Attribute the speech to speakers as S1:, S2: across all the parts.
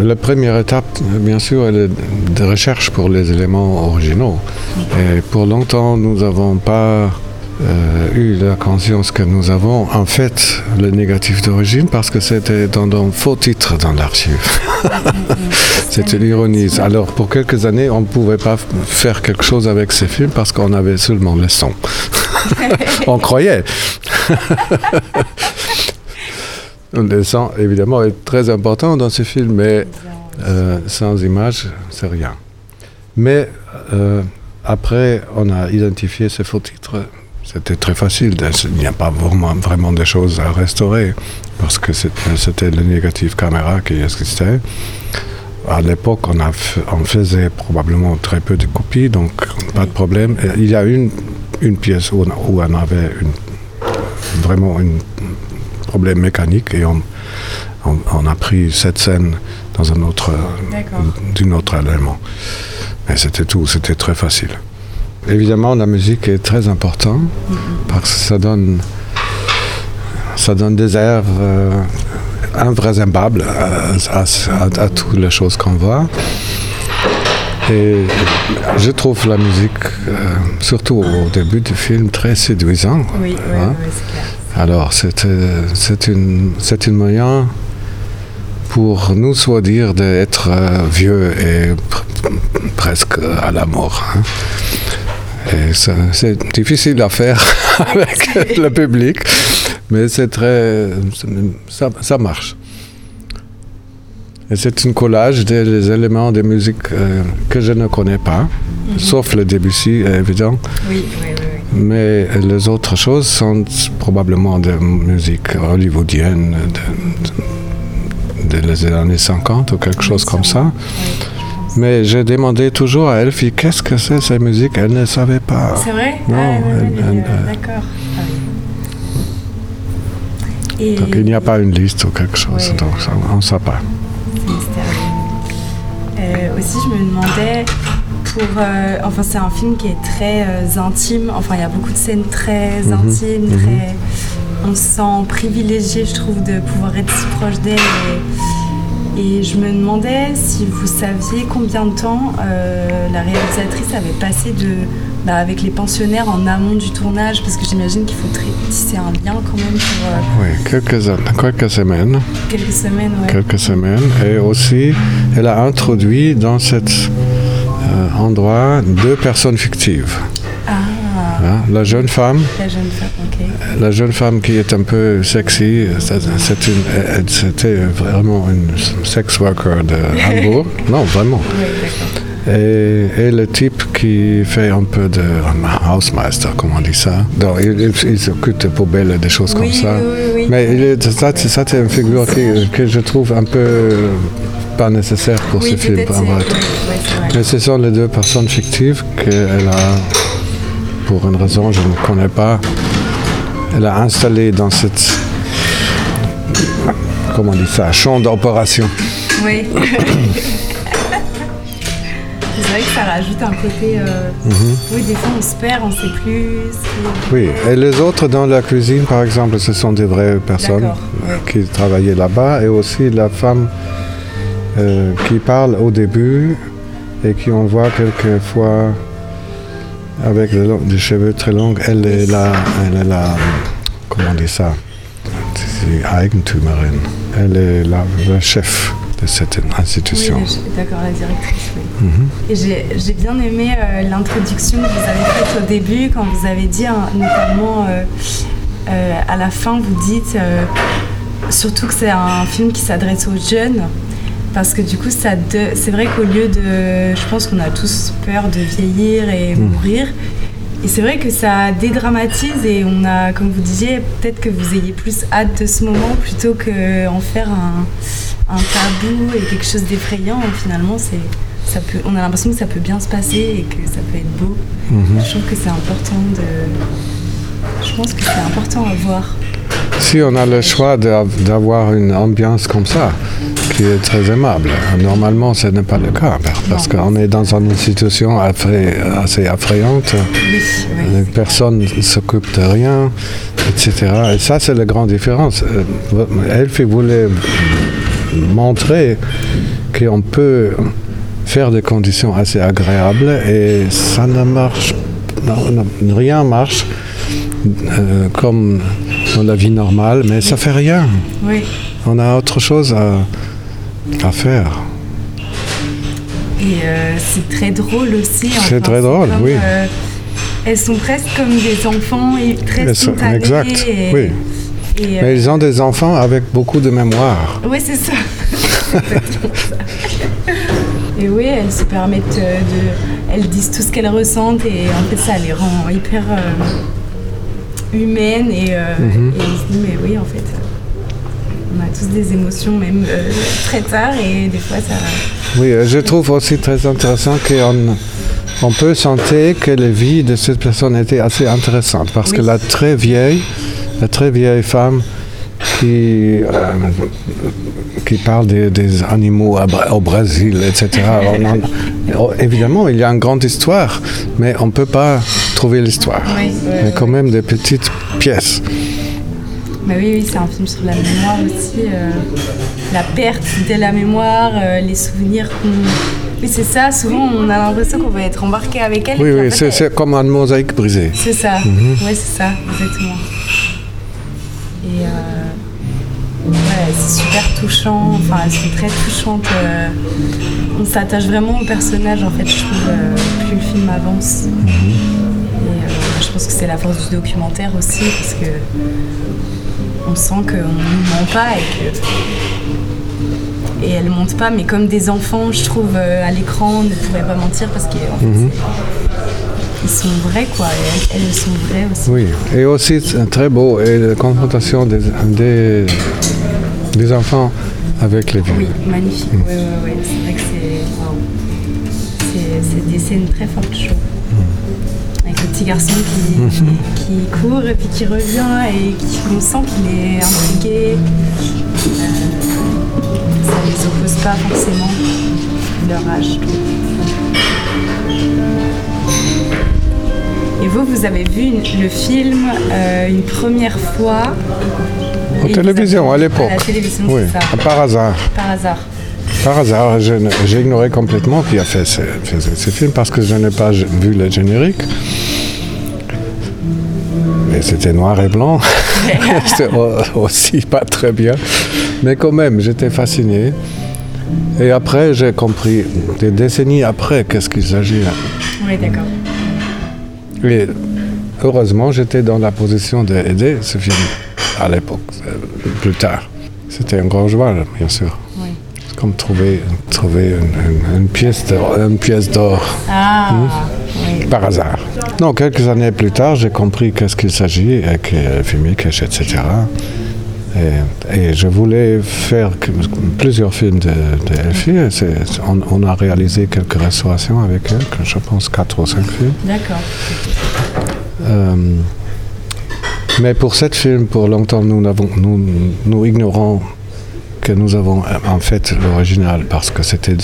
S1: la première étape, bien sûr, est de recherche pour les éléments originaux. Et pour longtemps, nous n'avons pas euh, eu la conscience que nous avons en fait le négatif d'origine parce que c'était dans un faux titre dans l'archive. c'était l'ironie. Alors pour quelques années, on ne pouvait pas faire quelque chose avec ces films parce qu'on avait seulement le son. on croyait. le son, évidemment, est très important dans ces films, mais euh, sans image, c'est rien. Mais euh, après, on a identifié ces faux titres. C'était très facile. de- Il n'y a pas vraiment, vraiment des choses à restaurer parce que c'était le négatif caméra qui existait. À l'époque, on, faisait probablement très peu de copies, donc pas de problème. Il y a une, une pièce où, on- avait une- vraiment un problème mécanique et on, on- on a pris cette scène dans un autre,
S2: D'accord.
S1: d'un autre élément. Mais c'était tout, c'était très facile. Évidemment, la musique est très importante parce que ça donne, ça donne des airs euh, invraisemblables à, à- à- à toutes les choses qu'on voit. Et je trouve la musique, euh, surtout au début du film, très séduisant.
S2: Oui, oui,
S1: Hein?
S2: oui, c'est clair.
S1: Alors, c'est euh, une, c'est un moyen pour nous soit dire d'être euh, vieux et pr- presque à la mort. hein. C'est difficile à faire avec le public, mais c'est très, ça, ça marche. Et c'est un collage des, des éléments de musique euh, que je ne connais pas, sauf le Debussy, évidemment.
S2: Oui, oui, oui.
S1: Mais les autres choses sont probablement de musique hollywoodienne de, de- des années 50 ou quelque chose comme ça. Mais j'ai demandé toujours à Elfie qu'est-ce que c'est cette musique. Elle ne savait pas.
S2: C'est vrai?
S1: Non,
S2: Ah, euh, D'accord. Ah. Et
S1: Donc il n'y a pas une liste ou quelque chose.
S2: Ouais.
S1: Donc ça, on ne sait pas.
S2: c'est mystérieux. Euh, aussi, je me demandais pour. euh, enfin, c'est un film qui est très euh, intime. Enfin, il y a beaucoup de scènes très
S1: Mhm,
S2: intimes,
S1: mhm.
S2: très. On se sent privilégié, je trouve, de pouvoir être si proche d'elle. Et, et je me demandais si vous saviez combien de temps euh, la réalisatrice avait passé de, bah, avec les pensionnaires en amont du tournage, parce que j'imagine qu'il faut tisser un lien quand même pour
S1: Oui, quelques, quelques semaines.
S2: quelques semaines. Ouais.
S1: Quelques semaines. Et aussi, elle a introduit dans cet euh, endroit deux personnes fictives.
S2: Ah,
S1: hein. La jeune femme
S2: la jeune femme, ok.
S1: La jeune femme qui est un peu sexy, c'était vraiment une sex worker de Hambourg. Non, vraiment.
S2: Oui.
S1: Et, et le type qui fait un peu de housemeister, comment on dit ça. Donc, il, il- il s'occupe des poubelles et des choses comme ça.
S2: oui.
S1: Mais il est- ça, c'est ça, c'est une figure qui- que je trouve un peu pas nécessaire pour
S2: oui,
S1: ce film. en vrai. Mais ce sont les deux personnes fictives qu'elle a, pour une raison je ne connais pas, elle a installé dans cette, comment on dit ça, champ d'opération.
S2: Oui. c'est vrai que ça rajoute un côté. euh, Oui, des fois on se perd, on sait plus.
S1: Oui, et les autres dans la cuisine, par exemple, ce sont des vraies personnes qui travaillaient là-bas, et aussi la femme euh, qui parle au début et qui on voit quelquefois avec des, cheveux très longs, elle est là, elle est là, comment on dit ça, c'est Eigentümerin, elle est la, la chef de cette institution.
S2: Oui, d'accord, la directrice, oui.
S1: Mhm.
S2: Et j'ai j'ai bien aimé euh, l'introduction que vous avez faite au début, quand vous avez dit, hein, notamment euh, euh, à la fin, vous dites surtout que c'est un film qui s'adresse aux jeunes. Parce que du coup, ça de- c'est vrai qu'au lieu de. Je pense qu'on a tous peur de vieillir et mourir. Et c'est vrai que ça dédramatise et on a, comme vous disiez, peut-être que vous ayez plus hâte de ce moment plutôt qu'en faire un, un tabou et quelque chose d'effrayant. Finalement, c'est, ça peut, on a l'impression que ça peut bien se passer et que ça peut être beau.
S1: Mhm.
S2: Je trouve que c'est important de. Je pense que c'est important à voir.
S1: Si on a le choix d'avoir une ambiance comme ça, qui est très aimable, normalement ce n'est pas le cas, parce qu'on est dans une situation assez effrayante,
S2: Oui, oui.
S1: les personnes ne s'occupent de rien, etc. Et ça, c'est la grande différence. Euh, Elfie voulait montrer qu'on peut faire des conditions assez agréables et ça ne marche, rien marche euh, comme dans la vie normale, mais ça fait rien.
S2: Oui.
S1: On a autre chose à, à faire.
S2: Et euh, c'est très drôle aussi.
S1: C'est très drôle,
S2: comme,
S1: oui.
S2: euh, elles sont presque comme des enfants et très spontanées.
S1: exact,
S2: et-
S1: oui.
S2: et, euh,
S1: Mais ils ont des enfants avec beaucoup de mémoire.
S2: Oui, c'est ça. Et oui, elles se permettent de. Elles disent tout ce qu'elles ressentent et en fait, ça les rend hyper euh, humaines et, euh,
S1: Mhm.
S2: et on se dit, mais oui, en fait, des émotions, même euh, très tard et des fois, ça.
S1: Oui, euh, je trouve aussi très intéressant qu'on on peut sentir que la vie de cette personne était assez intéressante parce que la très vieille, la très vieille femme qui, euh, qui parle des, des animaux au Brésil, etc. on en- oh, évidemment, il y a une grande histoire, mais on ne peut pas trouver l'histoire.
S2: Oui,
S1: Il y a quand même des petites pièces.
S2: Mais oui, oui, c'est un film sur la mémoire aussi. euh, la perte de la mémoire, euh, les souvenirs qu'on. Oui, c'est ça, souvent on a l'impression qu'on va être embarqué avec elle.
S1: Oui, oui, c'est
S2: elle-
S1: comme une mosaïque brisée.
S2: C'est ça,
S1: Mhm.
S2: ouais, c'est ça, exactement. Et euh, ouais, c'est super touchant, enfin, elles sont très touchantes. euh, on s'attache vraiment au personnage, en fait, je trouve, plus le film avance.
S1: Mhm.
S2: Et je pense que c'est la force du documentaire aussi, parce que on sent qu'on ne ment pas et que. Et elles mentent pas, mais comme des enfants, je trouve, euh, à l'écran, ne pourraient pas mentir parce qu'ils
S1: Mhm.
S2: sont vrais, quoi. Et elles, elles sont vraies aussi.
S1: Oui, et aussi c'est très beau, et la confrontation des, des, des enfants avec les vieux.
S2: Oui, magnifique. Oui, oui, oui. C'est vrai que c'est. waouh. C'est des scènes très fortes, je trouve. Avec petit garçon qui, qui court et puis qui revient et qui, on sent qu'il est intrigué. Euh, ça les oppose pas forcément, leur âge. Et vous, vous avez vu une- le film euh, une première fois Et
S1: télévision, à l'époque.
S2: À la télévision,
S1: Oui,
S2: ça.
S1: par hasard.
S2: Par hasard.
S1: Par hasard, ne- j'ai ignoré complètement qui a fait ce, fait ce film parce que je n'ai pas vu le générique. C'était noir et blanc. c'était au- aussi pas très bien. Mais quand même, j'étais fasciné. Et après, j'ai compris, des décennies après, qu'est-ce qu'il s'agit.
S2: Oui, d'accord.
S1: Et heureusement, j'étais dans la position d'aider ce film à l'époque, euh, plus tard. C'était un grand joie, bien sûr.
S2: Oui.
S1: C'est comme trouver, trouver une, une- une pièce d'or, une pièce d'or
S2: Ah, oui.
S1: Par hasard. Non, quelques années plus tard, j'ai compris qu'est-ce qu'il s'agit, avec euh, Filmikes, etc. Et, et je voulais faire que- plusieurs films de, de Elfie. et c'est- On, on a réalisé quelques restaurations avec elle, que je pense quatre ou cinq films.
S2: D'accord.
S1: Euh, mais pour cet film, pour longtemps, nous, n'avons- nous, nous ignorons que nous avons euh, en fait l'original parce que c'était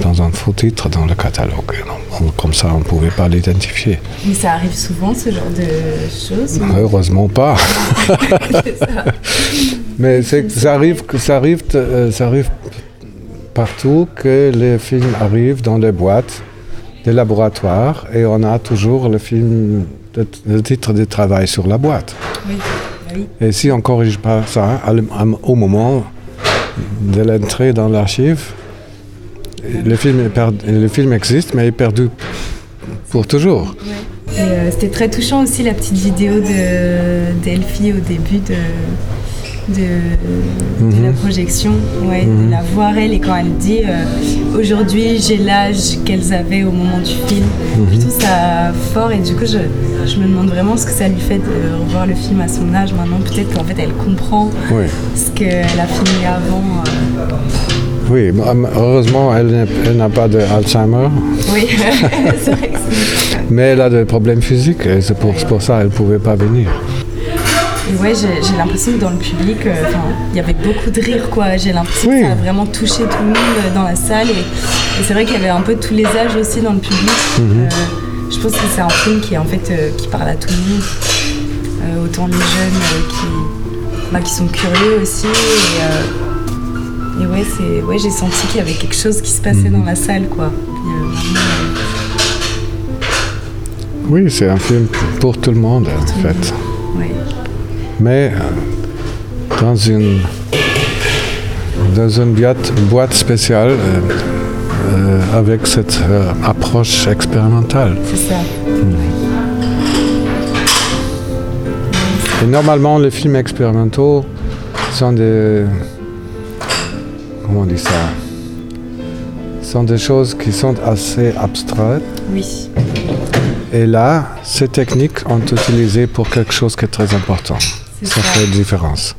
S1: dans un faux titre dans le catalogue. On- comme ça, on ne pouvait pas l'identifier.
S2: Mais ça arrive souvent, ce genre de choses ou-
S1: Heureusement pas.
S2: Ça.
S1: Mais c'est ça arrive, ça arrive, euh, ça arrive partout que les films arrivent dans les boîtes des laboratoires et on a toujours le film, le, titre de travail sur la boîte.
S2: Oui.
S1: Et si on ne corrige pas ça à- au moment de l'entrée dans l'archive, le film, le film existe, mais est perdu pour toujours.
S2: Euh, C'était très touchant aussi la petite vidéo de d'Elfie au début de, de, de la
S1: Mhm.
S2: projection. Ouais,
S1: Mhm.
S2: de la voir elle et quand elle dit euh, aujourd'hui j'ai l'âge qu'elles avaient au moment du film.
S1: Mhm.
S2: Je trouve ça fort et du coup je, je me demande vraiment ce que ça lui fait de revoir le film à son âge maintenant. Peut-être qu'en fait elle comprend
S1: Oui,
S2: ce qu'elle a filmé avant. euh.
S1: oui mais heureusement, elle n'a pas d'Alzheimer,
S2: Oui, c'est vrai que c'est...
S1: mais elle a des problèmes physiques et c'est pour, c'est pour ça qu'elle ne pouvait pas venir.
S2: Ouais, j'ai l'impression que dans le public, euh, il y avait beaucoup de rire, quoi. J'ai l'impression
S1: Oui.
S2: que ça a vraiment touché tout le monde euh, dans la salle. Et, et c'est vrai qu'il y avait un peu tous les âges aussi dans le public. Euh, je pense que c'est un film qui, en fait, euh, qui parle à tout le monde. Autant les jeunes qui, bah, qui sont curieux aussi. Et, et ouais, ouais, j'ai senti qu'il y avait quelque chose qui se passait
S1: Mhm.
S2: dans la salle, quoi.
S1: Oui, c'est un film pour tout le monde, en fait.
S2: ouais.
S1: Mais dans une, dans une boîte, boîte spéciale euh, euh, avec cette euh, approche expérimentale.
S2: C'est ça.
S1: Et normalement, les films expérimentaux sont des. Comment on dit ça? Sont des choses qui sont assez abstraites.
S2: Oui.
S1: Et là, ces techniques ont utilisé pour quelque chose qui est très important.
S2: Ça.
S1: fait une différence.